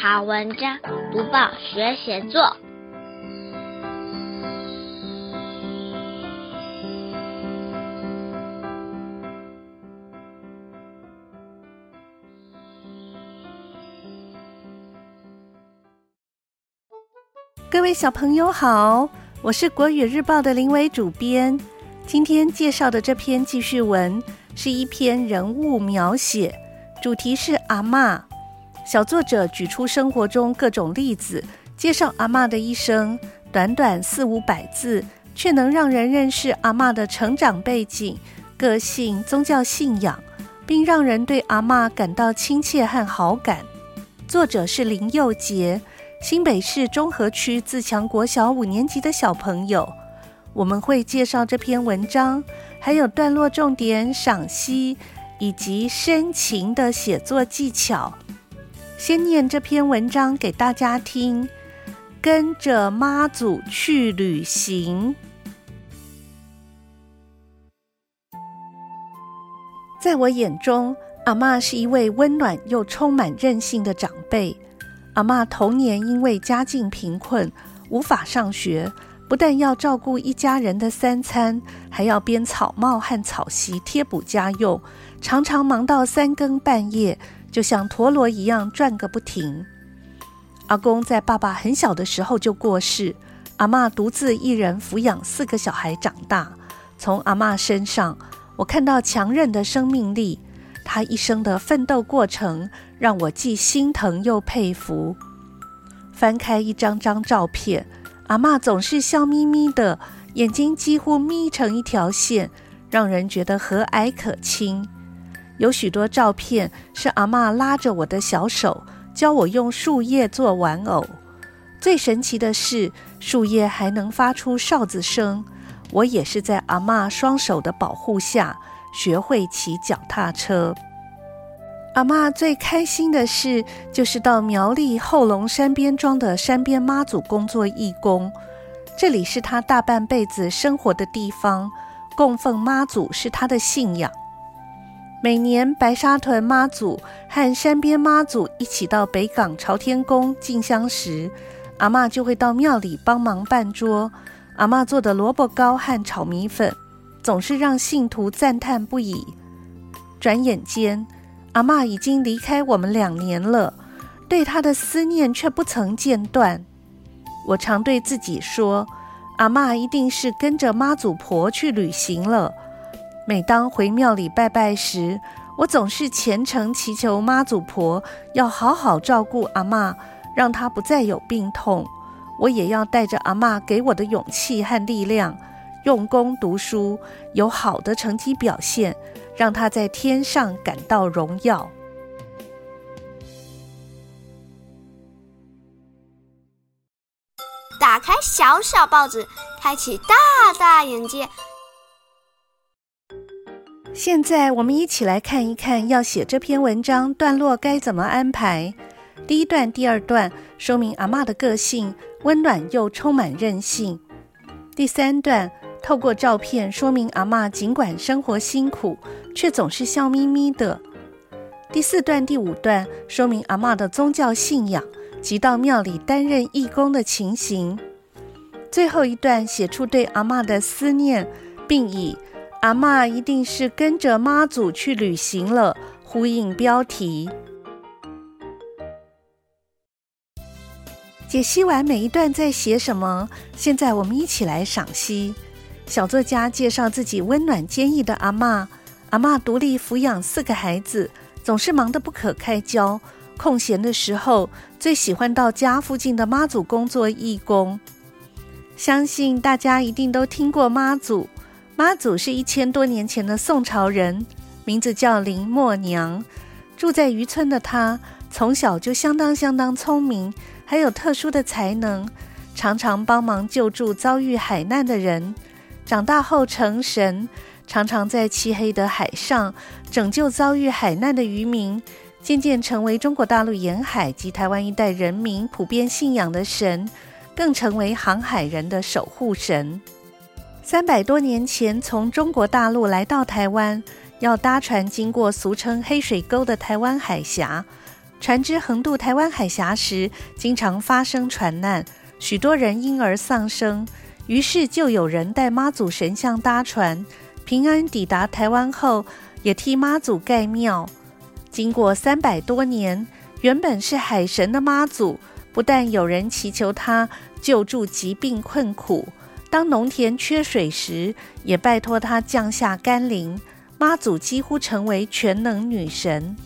好文章，读报学写作。各位小朋友好，我是国语日报的林伟主编。今天介绍的这篇记叙文是一篇人物描写，主题是阿嬷。小作者举出生活中各种例子，介绍阿嬷的一生，短短四五百字，却能让人认识阿嬷的成长背景、个性、宗教信仰，并让人对阿嬷感到亲切和好感。作者是林佑杰，新北市中和区自强国小五年级的小朋友。我们会介绍这篇文章，还有段落重点赏析以及深情的写作技巧。先念这篇文章给大家听。跟着妈祖去旅行。在我眼中，阿嬷是一位温暖又充满韧性的长辈。阿嬷童年因为家境贫困，无法上学，不但要照顾一家人的三餐，还要编草帽和草席贴补家用，常常忙到三更半夜。就像陀螺一样转个不停。阿公在爸爸很小的时候就过世，阿嬷独自一人抚养四个小孩长大。从阿嬷身上，我看到强韧的生命力。她一生的奋斗过程，让我既心疼又佩服。翻开一张张照片，阿嬷总是笑眯眯的，眼睛几乎眯成一条线，让人觉得和蔼可亲。有许多照片是阿嬷拉着我的小手，教我用树叶做玩偶。最神奇的是，树叶还能发出哨子声。我也是在阿嬷双手的保护下，学会骑脚踏车。阿嬷最开心的事，就是到苗栗后龙山边庄的山边妈祖工作义工。这里是她大半辈子生活的地方，供奉妈祖是她的信仰。每年白沙屯妈祖和山边妈祖一起到北港朝天宫进香时，阿嬷就会到庙里帮忙办桌。阿嬷做的萝卜糕和炒米粉，总是让信徒赞叹不已。转眼间，阿嬷已经离开我们两年了，对她的思念却不曾间断。我常对自己说，阿嬷一定是跟着妈祖婆去旅行了。每当回庙里拜拜时，我总是虔诚祈求妈祖婆要好好照顾阿嬷，让她不再有病痛。我也要带着阿嬷给我的勇气和力量，用功读书，有好的成绩表现，让她在天上感到荣耀。打开小小报纸，开启大大眼界。现在我们一起来看一看，要写这篇文章段落该怎么安排。第一段、第二段说明阿嬷的个性温暖又充满韧性。第三段透过照片说明阿嬷尽管生活辛苦，却总是笑眯眯的。第四段、第五段说明阿嬷的宗教信仰及到庙里担任义工的情形。最后一段写出对阿嬷的思念，并以阿嬷一定是跟着妈祖去旅行了，呼应标题。解析完每一段在写什么，现在我们一起来赏析。小作家介绍自己温暖坚毅的阿嬷。阿嬷独立抚养四个孩子，总是忙得不可开交。空闲的时候，最喜欢到家附近的妈祖工作义工。相信大家一定都听过妈祖。妈祖是一千多年前的宋朝人，名字叫林默娘。住在渔村的她，从小就相当相当聪明，还有特殊的才能，常常帮忙救助遭遇海难的人。长大后成神，常常在漆黑的海上拯救遭遇海难的渔民，渐渐成为中国大陆沿海及台湾一带人民普遍信仰的神，更成为航海人的守护神。三百多年前，从中国大陆来到台湾，要搭船经过俗称黑水沟的台湾海峡。船只横渡台湾海峡时，经常发生船难，许多人因而丧生。于是就有人带妈祖神像搭船，平安抵达台湾后，也替妈祖盖庙。经过三百多年，原本是海神的妈祖，不但有人祈求他救助疾病困苦，当农田缺水时，也拜托他降下甘霖。妈祖几乎成为全能女神。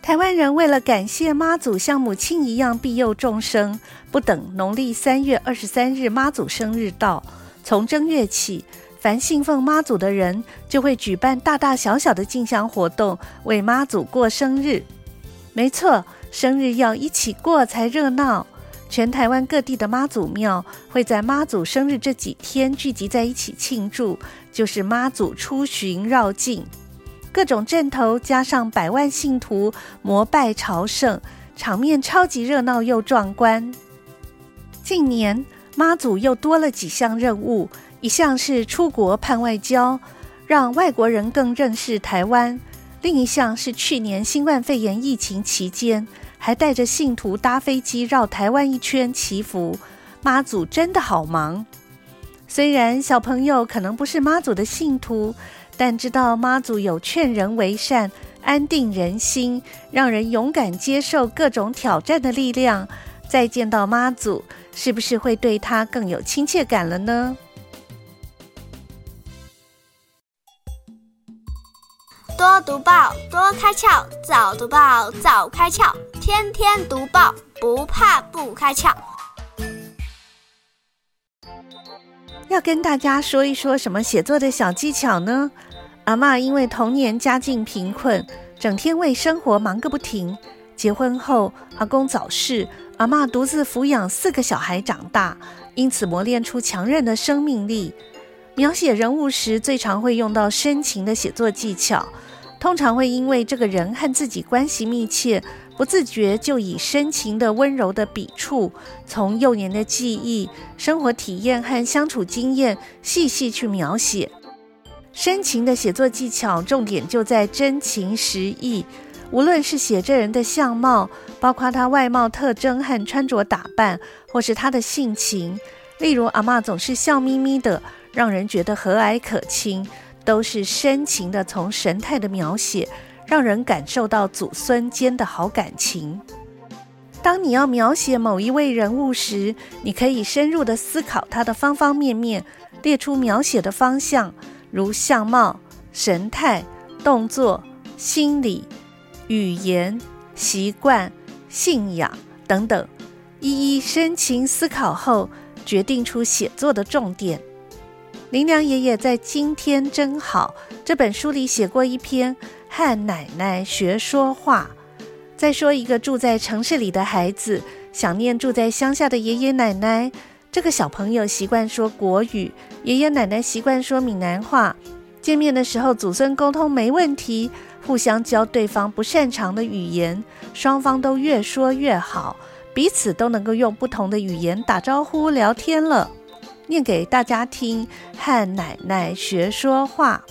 台湾人为了感谢妈祖像母亲一样庇佑众生，不等农历三月二十三日妈祖生日到，从正月起，凡信奉妈祖的人就会举办大大小小的进香活动，为妈祖过生日。没错，生日要一起过才热闹。全台湾各地的妈祖庙会在妈祖生日这几天聚集在一起庆祝，就是妈祖出巡绕境。各种阵头加上百万信徒膜拜朝圣，场面超级热闹又壮观。近年妈祖又多了几项任务，一项是出国盼外交，让外国人更认识台湾；另一项是去年新冠肺炎疫情期间，还带着信徒搭飞机绕台湾一圈祈福。妈祖真的好忙。虽然小朋友可能不是妈祖的信徒。但知道妈祖有劝人为善、安定人心、让人勇敢接受各种挑战的力量，再见到妈祖，是不是会对她更有亲切感了呢？多读报，多开窍；早读报，早开窍；天天读报，不怕不开窍。要跟大家说一说什么写作的小技巧呢？阿嬷因为童年家境贫困，整天为生活忙个不停。结婚后，阿公早逝，阿嬷独自抚养四个小孩长大，因此磨练出强韧的生命力。描写人物时，最常会用到深情的写作技巧，通常会因为这个人和自己关系密切，不自觉就以深情的温柔的笔触，从幼年的记忆、生活体验和相处经验细细去描写。深情的写作技巧，重点就在真情实意。无论是写这人的相貌，包括他外貌特征和穿着打扮，或是他的性情，例如阿嬷总是笑眯眯的，让人觉得和蔼可亲，都是深情的从神态的描写，让人感受到祖孙间的好感情。当你要描写某一位人物时，你可以深入的思考他的方方面面，列出描写的方向。如相貌、神态、动作、心理、语言、习惯、信仰等等，一一深情思考后，决定出写作的重点。林良爷爷在《今天真好》这本书里写过一篇《和奶奶学说话》，再说一个住在城市里的孩子想念住在乡下的爷爷奶奶。这个小朋友习惯说国语，爷爷奶奶习惯说闽南话。见面的时候，祖孙沟通没问题，互相教对方不擅长的语言，双方都越说越好，彼此都能够用不同的语言打招呼聊天了。念给大家听，和奶奶学说话。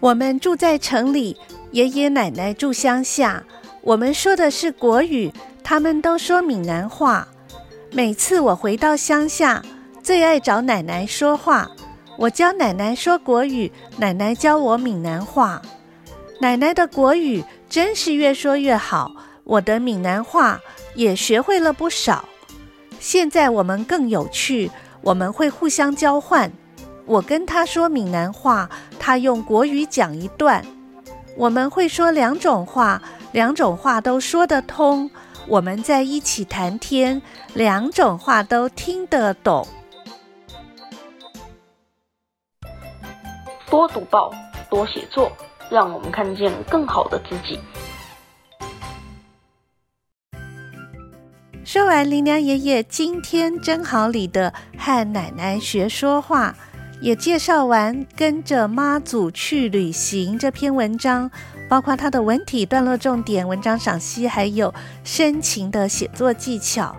我们住在城里，爷爷奶奶住乡下，我们说的是国语，他们都说闽南话。每次我回到乡下，最爱找奶奶说话。我教奶奶说国语，奶奶教我闽南话。奶奶的国语真是越说越好，我的闽南话也学会了不少。现在我们更有趣，我们会互相交换。我跟他说闽南话，他用国语讲一段。我们会说两种话，两种话都说得通。我们在一起谈天，两种话都听得懂。多读报，多写作，让我们看见更好的自己。说完林良爷爷今天真好里的和奶奶学说话，也介绍完跟着妈祖去旅行这篇文章。包括他的文体、段落重点、文章赏析，还有深情的写作技巧。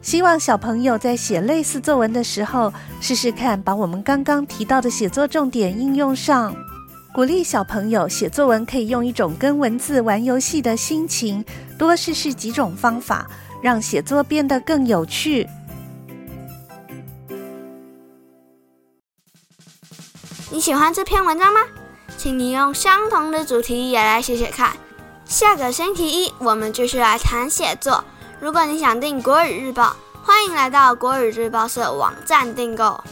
希望小朋友在写类似作文的时候，试试看把我们刚刚提到的写作重点应用上。鼓励小朋友写作文，可以用一种跟文字玩游戏的心情，多试试几种方法，让写作变得更有趣。你喜欢这篇文章吗？请你用相同的主题也来写写看。下个星期一，我们继续来谈写作。如果你想订国语日报，欢迎来到国语日报社网站订购。